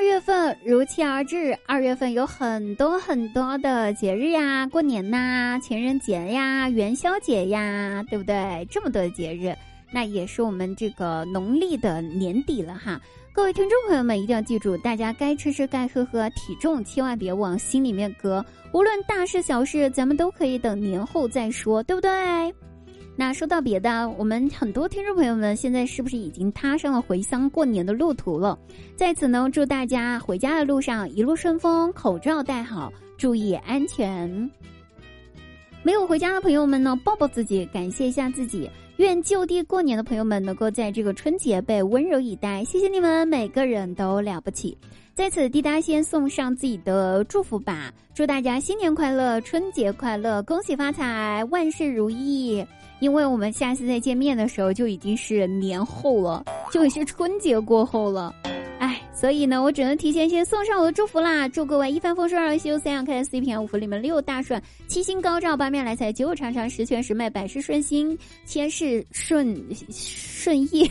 二月份如期而至，二月份有很多很多的节日呀，过年呐，情人节呀，元宵节呀，对不对？这么多的节日，那也是我们这个农历的年底了哈。各位听众朋友们，一定要记住，大家该吃吃，该喝喝，体重千万别往心里面搁。无论大事小事，咱们都可以等年后再说，对不对？那说到别的，我们很多听众朋友们现在是不是已经踏上了回乡过年的路途了？在此呢，祝大家回家的路上一路顺风，口罩戴好，注意安全。没有回家的朋友们呢，抱抱自己，感谢一下自己。愿就地过年的朋友们能够在这个春节被温柔以待，谢谢你们，每个人都了不起。在此，滴答先送上自己的祝福吧，祝大家新年快乐，春节快乐，恭喜发财，万事如意。因为我们下次再见面的时候就已经是年后了，就已是春节过后了，哎，所以呢，我只能提前先送上我的祝福啦！祝各位一帆风顺，二修三阳开，四平，五福临门，六大顺，七星高照，八面来财，九九长长，十全十美，百事顺心，千事顺顺意，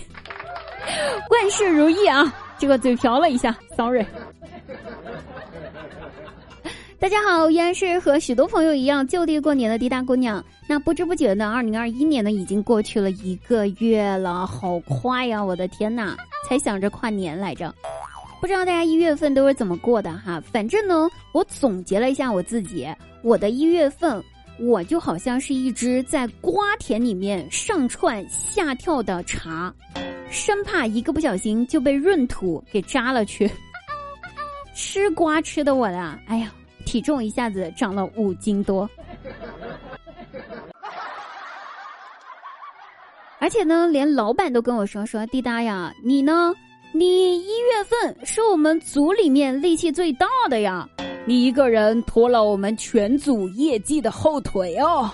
万事如意啊！这个嘴瓢了一下，sorry。大家好，依然是和许多朋友一样就地过年的滴答姑娘。那不知不觉呢，二零二一年呢已经过去了一个月了，好快呀！我的天呐，才想着跨年来着。不知道大家一月份都是怎么过的哈？反正呢，我总结了一下我自己，我的一月份，我就好像是一只在瓜田里面上窜下跳的茶，生怕一个不小心就被闰土给扎了去。吃瓜吃的我呀，哎呀！体重一下子涨了五斤多，而且呢，连老板都跟我说说：“滴答呀，你呢？你一月份是我们组里面力气最大的呀，你一个人拖了我们全组业绩的后腿哦。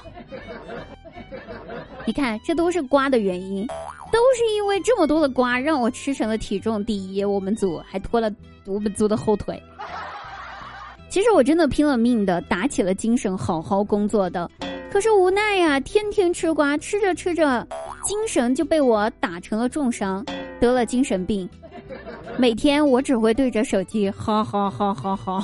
你看，这都是瓜的原因，都是因为这么多的瓜让我吃成了体重第一，我们组还拖了我们组的后腿。”其实我真的拼了命的打起了精神，好好工作的，可是无奈呀，天天吃瓜，吃着吃着，精神就被我打成了重伤，得了精神病。每天我只会对着手机，哈哈哈哈哈。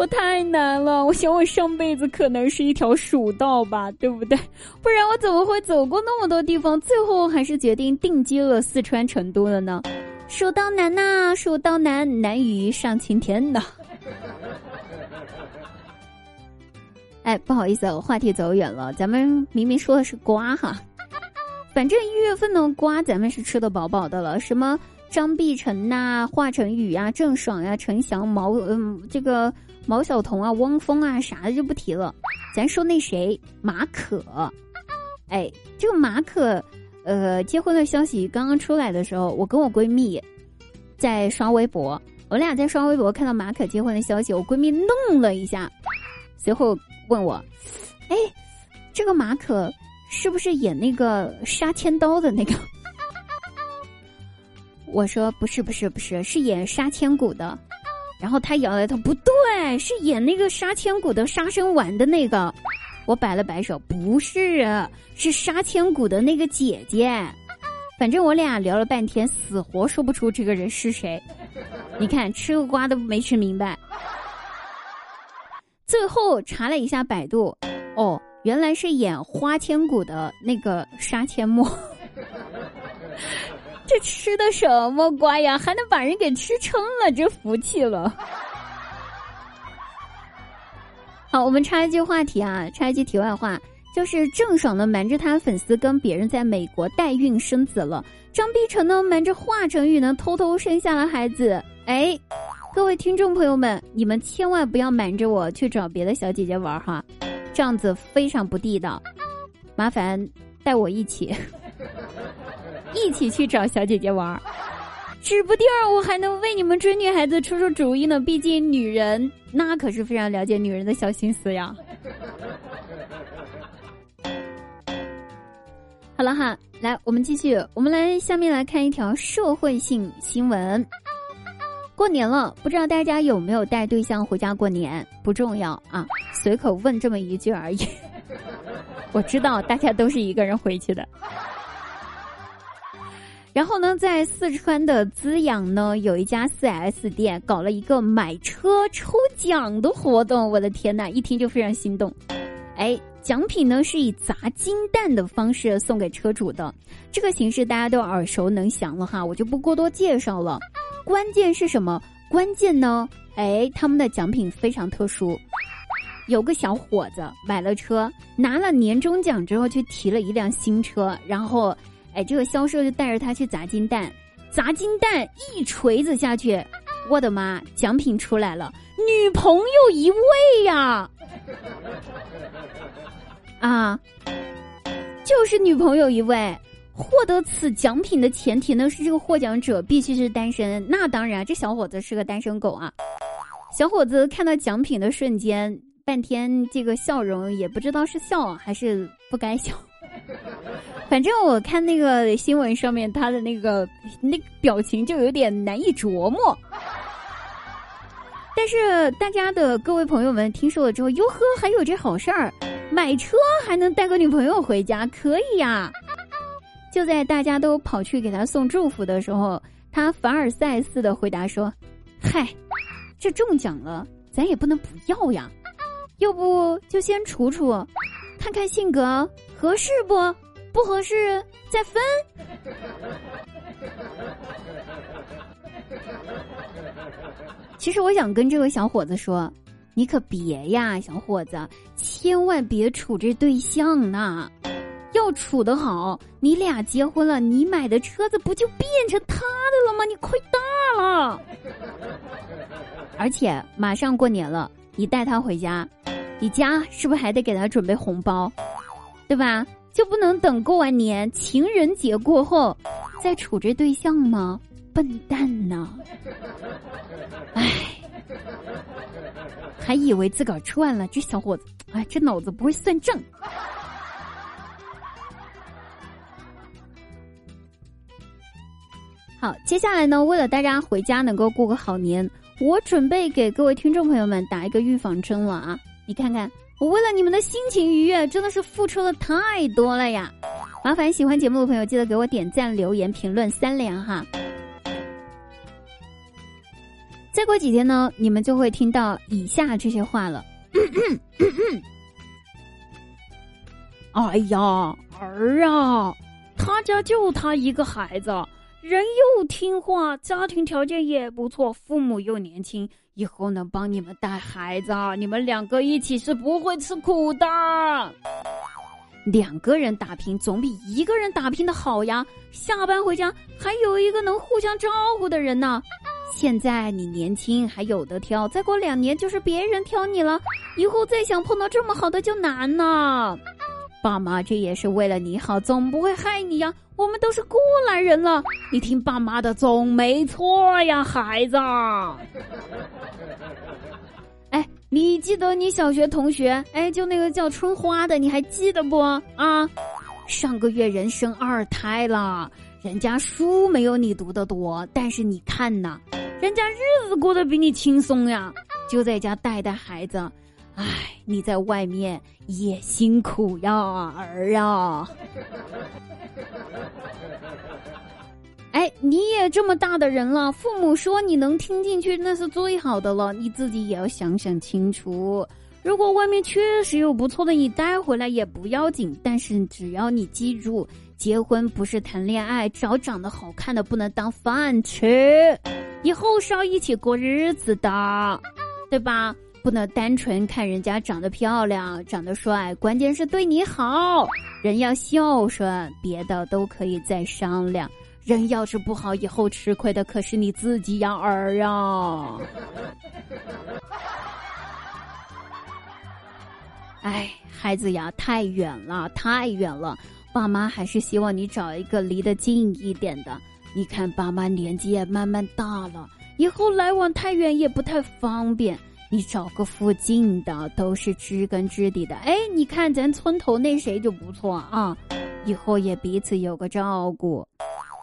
我太难了，我想我上辈子可能是一条蜀道吧，对不对？不然我怎么会走过那么多地方，最后还是决定定居了四川成都了呢？蜀道难呐，蜀道难，难于上青天呐。哎，不好意思，我话题走远了。咱们明明说的是瓜哈，反正一月份的瓜咱们是吃的饱饱的了。什么张碧晨呐、华晨宇呀、郑爽呀、陈翔、毛嗯这个毛晓彤啊、汪峰啊啥的就不提了。咱说那谁马可，哎，这个马可。呃，结婚的消息刚刚出来的时候，我跟我闺蜜在刷微博，我俩在刷微博看到马可结婚的消息，我闺蜜愣了一下，随后问我：“哎，这个马可是不是演那个杀千刀的那个？”我说：“不是，不是，不是，是演杀千骨的。”然后他摇了头：“不对，是演那个杀千骨的杀生丸的那个。”我摆了摆手，不是，是杀千骨的那个姐姐。反正我俩聊了半天，死活说不出这个人是谁。你看，吃个瓜都没吃明白。最后查了一下百度，哦，原来是演花千骨的那个杀阡陌。这吃的什么瓜呀？还能把人给吃撑了？这福气了。好，我们插一句话题啊，插一句题外话，就是郑爽呢瞒着他粉丝跟别人在美国代孕生子了，张碧晨呢瞒着华晨宇呢偷偷生下了孩子。哎，各位听众朋友们，你们千万不要瞒着我去找别的小姐姐玩哈，这样子非常不地道。麻烦带我一起，一起去找小姐姐玩儿。指不定我还能为你们追女孩子出出主意呢。毕竟女人那可是非常了解女人的小心思呀。好了哈，来我们继续，我们来下面来看一条社会性新闻。过年了，不知道大家有没有带对象回家过年？不重要啊，随口问这么一句而已。我知道大家都是一个人回去的。然后呢，在四川的资阳呢，有一家四 S 店搞了一个买车抽奖的活动。我的天呐，一听就非常心动。哎，奖品呢是以砸金蛋的方式送给车主的，这个形式大家都耳熟能详了哈，我就不过多介绍了。关键是什么？关键呢？哎，他们的奖品非常特殊。有个小伙子买了车，拿了年终奖之后，去提了一辆新车，然后。哎，这个销售就带着他去砸金蛋，砸金蛋一锤子下去，我的妈！奖品出来了，女朋友一位呀！啊，就是女朋友一位。获得此奖品的前提呢是这个获奖者必须是单身。那当然，这小伙子是个单身狗啊。小伙子看到奖品的瞬间，半天这个笑容也不知道是笑还是不该笑。反正我看那个新闻上面，他的那个那表情就有点难以琢磨。但是大家的各位朋友们听说了之后，哟呵，还有这好事儿，买车还能带个女朋友回家，可以呀！就在大家都跑去给他送祝福的时候，他凡尔赛似的回答说：“嗨，这中奖了，咱也不能不要呀，要不就先处处。”看看性格合适不？不合适再分。其实我想跟这位小伙子说，你可别呀，小伙子，千万别处这对象呢。要处的好，你俩结婚了，你买的车子不就变成他的了吗？你亏大了。而且马上过年了，你带他回家。你家是不是还得给他准备红包，对吧？就不能等过完年情人节过后再处这对象吗？笨蛋呢！哎，还以为自个儿赚了，这小伙子，哎，这脑子不会算账。好，接下来呢，为了大家回家能够过个好年，我准备给各位听众朋友们打一个预防针了啊！你看看，我为了你们的心情愉悦，真的是付出了太多了呀！麻烦喜欢节目的朋友，记得给我点赞、留言、评论三连哈。再过几天呢，你们就会听到以下这些话了。哎呀，儿啊，他家就他一个孩子，人又听话，家庭条件也不错，父母又年轻。以后能帮你们带孩子啊，你们两个一起是不会吃苦的。两个人打拼总比一个人打拼的好呀！下班回家还有一个能互相照顾的人呢。现在你年轻还有的挑，再过两年就是别人挑你了。以后再想碰到这么好的就难了。爸妈这也是为了你好，总不会害你呀。我们都是过来人了，你听爸妈的总没错呀，孩子。哎，你记得你小学同学？哎，就那个叫春花的，你还记得不？啊，上个月人生二胎了，人家书没有你读的多，但是你看呐，人家日子过得比你轻松呀，就在家带带孩子。唉，你在外面也辛苦呀，儿啊！哎，你也这么大的人了，父母说你能听进去那是最好的了，你自己也要想想清楚。如果外面确实有不错的，你带回来也不要紧。但是只要你记住，结婚不是谈恋爱，找长得好看的不能当饭吃，以后是要一起过日子的，对吧？不能单纯看人家长得漂亮、长得帅，关键是对你好。人要孝顺，别的都可以再商量。人要是不好，以后吃亏的可是你自己呀，儿啊！哎，孩子呀，太远了，太远了。爸妈还是希望你找一个离得近一点的。你看，爸妈年纪也慢慢大了，以后来往太远也不太方便。你找个附近的，都是知根知底的。哎，你看咱村头那谁就不错啊，以后也彼此有个照顾，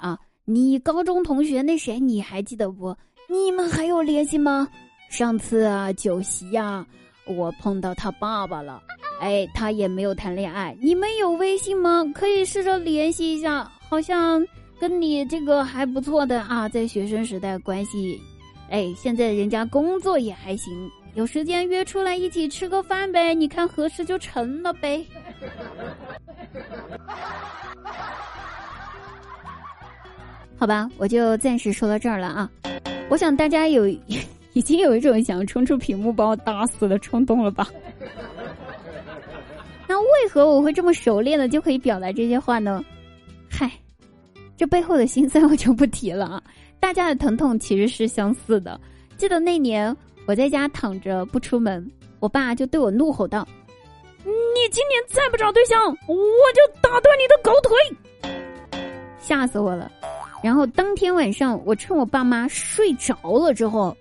啊，你高中同学那谁你还记得不？你们还有联系吗？上次啊酒席呀，我碰到他爸爸了，哎，他也没有谈恋爱。你们有微信吗？可以试着联系一下，好像跟你这个还不错的啊，在学生时代关系，哎，现在人家工作也还行，有时间约出来一起吃个饭呗，你看合适就成了呗。好吧，我就暂时说到这儿了啊。我想大家有已经有一种想冲出屏幕把我打死的冲动了吧？那为何我会这么熟练的就可以表达这些话呢？嗨，这背后的心酸我就不提了啊。大家的疼痛其实是相似的。记得那年我在家躺着不出门，我爸就对我怒吼道：“你今年再不找对象，我就打断你的狗腿！”吓死我了。然后当天晚上，我趁我爸妈睡着了之后，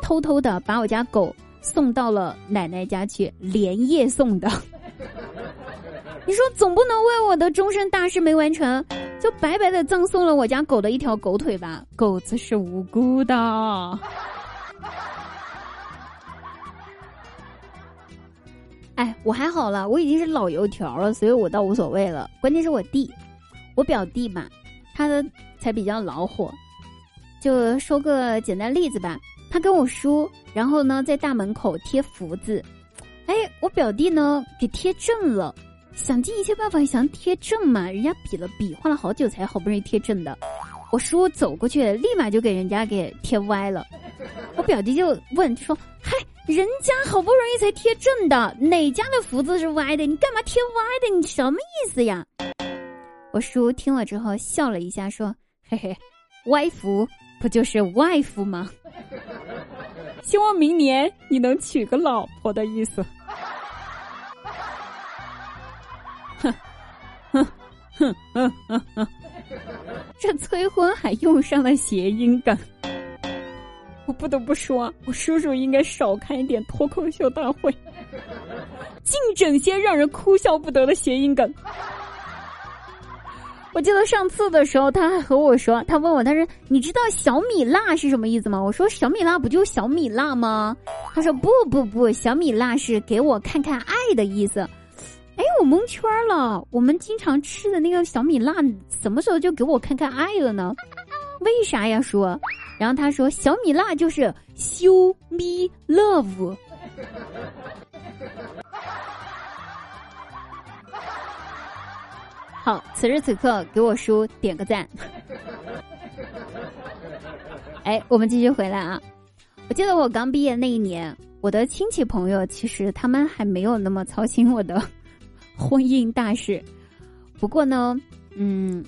偷偷的把我家狗送到了奶奶家去，连夜送的。你说总不能为我的终身大事没完成，就白白的葬送了我家狗的一条狗腿吧？狗子是无辜的。哎，我还好了，我已经是老油条了，所以我倒无所谓了。关键是我弟，我表弟嘛，他的。才比较恼火，就说个简单例子吧。他跟我叔，然后呢在大门口贴福字，哎，我表弟呢给贴正了，想尽一切办法想贴正嘛，人家比了比划了好久才好不容易贴正的。我叔走过去，立马就给人家给贴歪了。我表弟就问，就说：“嗨，人家好不容易才贴正的，哪家的福字是歪的？你干嘛贴歪的？你什么意思呀？”我叔听了之后笑了一下，说。嘿嘿，歪福不就是外福吗？希望明年你能娶个老婆的意思。哼哼哼哼哼哼，这催婚还用上了谐音梗。我不得不说，我叔叔应该少看一点脱口秀大会，净整些让人哭笑不得的谐音梗。我记得上次的时候，他还和我说，他问我，他说：“你知道小米辣是什么意思吗？”我说：“小米辣不就小米辣吗？”他说：“不不不，小米辣是给我看看爱的意思。”哎，我蒙圈了。我们经常吃的那个小米辣，什么时候就给我看看爱了呢？为啥呀？说，然后他说：“小米辣就是 show me love。”好，此时此刻给我叔点个赞。哎，我们继续回来啊！我记得我刚毕业那一年，我的亲戚朋友其实他们还没有那么操心我的 婚姻大事。不过呢，嗯，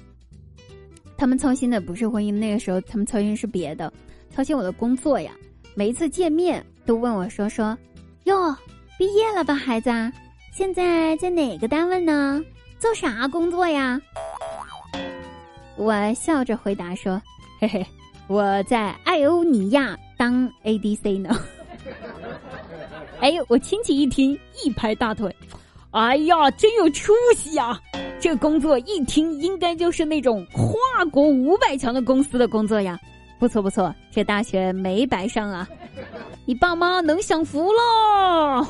他们操心的不是婚姻，那个时候他们操心是别的，操心我的工作呀。每一次见面都问我说说：“哟，毕业了吧，孩子？现在在哪个单位呢？”做啥工作呀？我笑着回答说：“嘿嘿，我在艾欧尼亚当 ADC 呢。”哎呦，我亲戚一听一拍大腿：“哎呀，真有出息呀！这工作一听应该就是那种跨国五百强的公司的工作呀！不错不错，这大学没白上啊！你爸妈能享福喽！”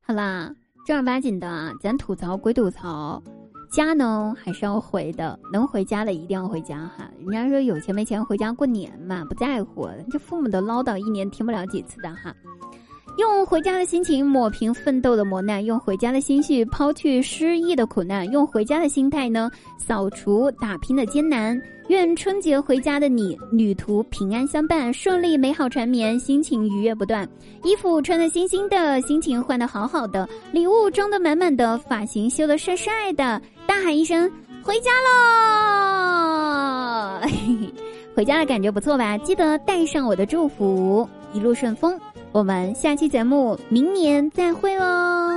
好啦，正儿八经的，咱吐槽归吐槽，家呢还是要回的，能回家的一定要回家哈。人家说有钱没钱回家过年嘛，不在乎，这父母的唠叨一年听不了几次的哈。用回家的心情抹平奋斗的磨难，用回家的心绪抛去失意的苦难，用回家的心态呢扫除打拼的艰难。愿春节回家的你，旅途平安相伴，顺利美好缠绵，心情愉悦不断。衣服穿的新新的，心情换的好好的，礼物装的满满的，发型修的帅帅的，大喊一声回家喽！回家的感觉不错吧？记得带上我的祝福，一路顺风。我们下期节目明年再会喽。